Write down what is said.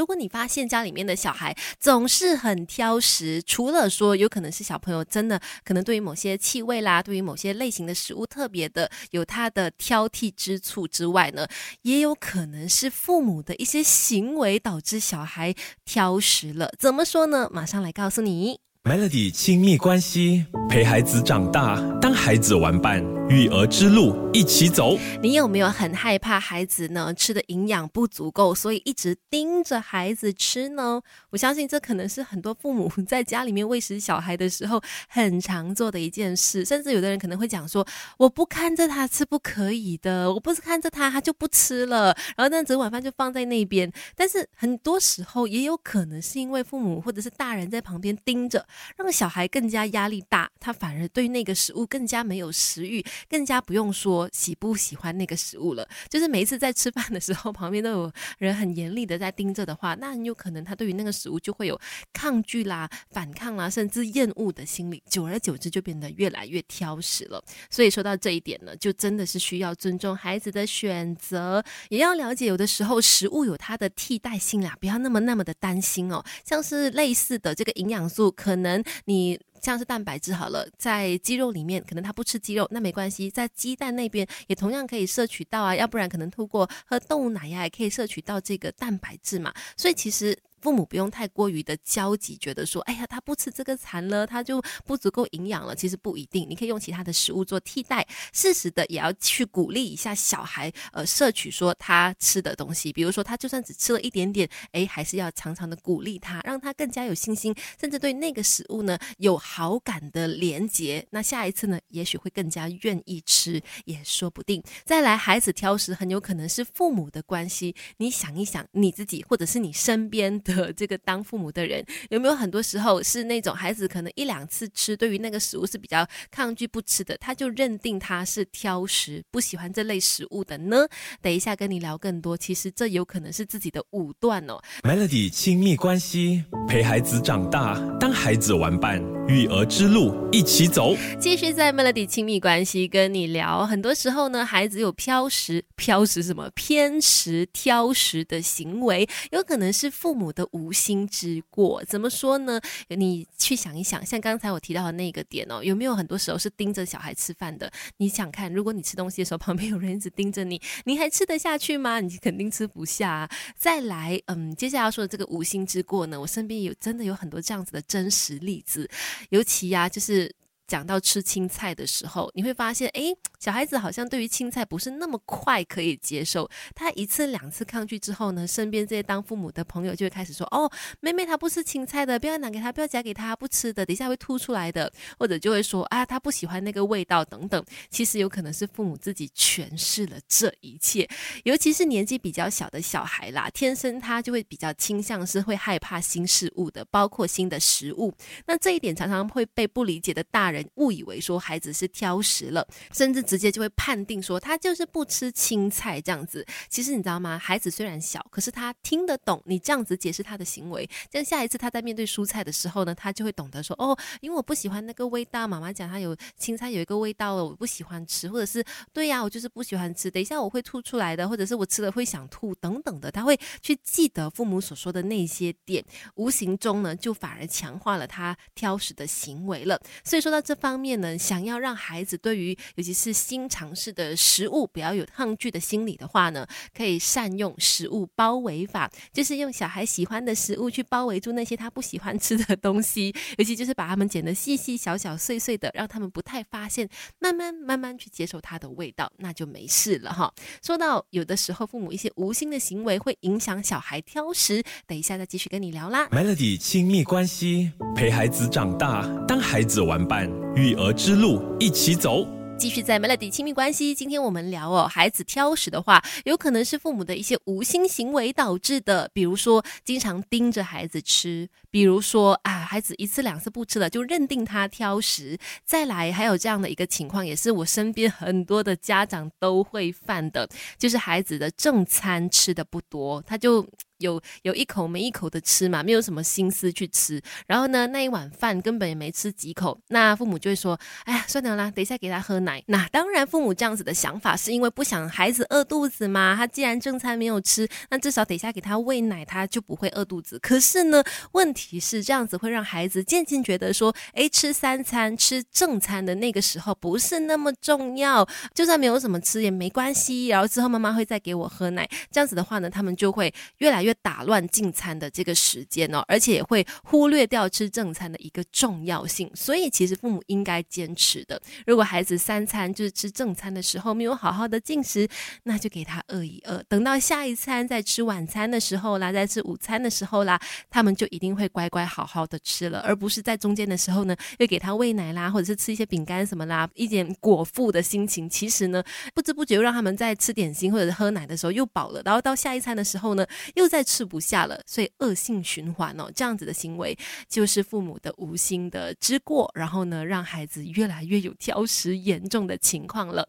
如果你发现家里面的小孩总是很挑食，除了说有可能是小朋友真的可能对于某些气味啦，对于某些类型的食物特别的有他的挑剔之处之外呢，也有可能是父母的一些行为导致小孩挑食了。怎么说呢？马上来告诉你。Melody 亲密关系，陪孩子长大，当孩子玩伴，育儿之路一起走。你有没有很害怕孩子呢吃的营养不足够，所以一直盯着孩子吃呢？我相信这可能是很多父母在家里面喂食小孩的时候很常做的一件事。甚至有的人可能会讲说：“我不看着他吃不可以的，我不是看着他他就不吃了，然后那整晚饭就放在那边。”但是很多时候也有可能是因为父母或者是大人在旁边盯着。让小孩更加压力大，他反而对那个食物更加没有食欲，更加不用说喜不喜欢那个食物了。就是每一次在吃饭的时候，旁边都有人很严厉的在盯着的话，那很有可能他对于那个食物就会有抗拒啦、反抗啦，甚至厌恶的心理。久而久之，就变得越来越挑食了。所以说到这一点呢，就真的是需要尊重孩子的选择，也要了解有的时候食物有它的替代性啦，不要那么那么的担心哦。像是类似的这个营养素，可能你像是蛋白质好了，在鸡肉里面，可能他不吃鸡肉，那没关系，在鸡蛋那边也同样可以摄取到啊，要不然可能通过喝动物奶呀，也可以摄取到这个蛋白质嘛，所以其实。父母不用太过于的焦急，觉得说，哎呀，他不吃这个残了，他就不足够营养了。其实不一定，你可以用其他的食物做替代。适时的也要去鼓励一下小孩，呃，摄取说他吃的东西。比如说，他就算只吃了一点点，哎，还是要常常的鼓励他，让他更加有信心，甚至对那个食物呢有好感的连结。那下一次呢，也许会更加愿意吃，也说不定。再来，孩子挑食很有可能是父母的关系。你想一想，你自己或者是你身边。的这个当父母的人有没有很多时候是那种孩子可能一两次吃，对于那个食物是比较抗拒不吃的，他就认定他是挑食，不喜欢这类食物的呢？等一下跟你聊更多，其实这有可能是自己的武断哦。Melody 亲密关系，陪孩子长大，当孩子玩伴，育儿之路一起走。继续在 Melody 亲密关系跟你聊，很多时候呢，孩子有挑食、挑食什么偏食、挑食的行为，有可能是父母的。无心之过，怎么说呢？你去想一想，像刚才我提到的那个点哦，有没有很多时候是盯着小孩吃饭的？你想看，如果你吃东西的时候，旁边有人一直盯着你，你还吃得下去吗？你肯定吃不下。再来，嗯，接下来要说的这个无心之过呢，我身边有真的有很多这样子的真实例子，尤其呀，就是。讲到吃青菜的时候，你会发现，哎，小孩子好像对于青菜不是那么快可以接受。他一次两次抗拒之后呢，身边这些当父母的朋友就会开始说：“哦，妹妹她不吃青菜的，不要拿给她，不要夹给她，不吃的，等一下会吐出来的。”或者就会说：“啊，她不喜欢那个味道等等。”其实有可能是父母自己诠释了这一切。尤其是年纪比较小的小孩啦，天生他就会比较倾向是会害怕新事物的，包括新的食物。那这一点常常会被不理解的大人。误以为说孩子是挑食了，甚至直接就会判定说他就是不吃青菜这样子。其实你知道吗？孩子虽然小，可是他听得懂你这样子解释他的行为。这样下一次他在面对蔬菜的时候呢，他就会懂得说哦，因为我不喜欢那个味道。妈妈讲他有青菜有一个味道了，我不喜欢吃，或者是对呀，我就是不喜欢吃。等一下我会吐出来的，或者是我吃了会想吐等等的，他会去记得父母所说的那些点，无形中呢就反而强化了他挑食的行为了。所以说到。这方面呢，想要让孩子对于尤其是新尝试的食物不要有抗拒的心理的话呢，可以善用食物包围法，就是用小孩喜欢的食物去包围住那些他不喜欢吃的东西，尤其就是把它们剪得细细小小碎碎的，让他们不太发现，慢慢慢慢去接受它的味道，那就没事了哈。说到有的时候父母一些无心的行为会影响小孩挑食，等一下再继续跟你聊啦。Melody 亲密关系，陪孩子长大，当孩子玩伴。育儿之路一起走，继续在 Melody 亲密关系。今天我们聊哦，孩子挑食的话，有可能是父母的一些无心行为导致的。比如说，经常盯着孩子吃；比如说啊，孩子一次两次不吃了，就认定他挑食。再来，还有这样的一个情况，也是我身边很多的家长都会犯的，就是孩子的正餐吃的不多，他就。有有一口没一口的吃嘛，没有什么心思去吃。然后呢，那一碗饭根本也没吃几口，那父母就会说：“哎呀，算了啦，等一下给他喝奶。”那当然，父母这样子的想法是因为不想孩子饿肚子嘛。他既然正餐没有吃，那至少等一下给他喂奶，他就不会饿肚子。可是呢，问题是这样子会让孩子渐渐觉得说：“哎，吃三餐吃正餐的那个时候不是那么重要，就算没有什么吃也没关系。”然后之后妈妈会再给我喝奶，这样子的话呢，他们就会越来越打乱进餐的这个时间哦，而且也会忽略掉吃正餐的一个重要性。所以其实父母应该坚持的，如果孩子三餐就是吃正餐的时候没有好好的进食，那就给他饿一饿，等到下一餐在吃晚餐的时候啦，在吃午餐的时候啦，他们就一定会乖乖好好的吃了，而不是在中间的时候呢，又给他喂奶啦，或者是吃一些饼干什么啦，一点果腹的心情，其实呢，不知不觉又让他们在吃点心或者是喝奶的时候又饱了，然后到下一餐的时候呢，又在再吃不下了，所以恶性循环哦，这样子的行为就是父母的无心的之过，然后呢，让孩子越来越有挑食严重的情况了。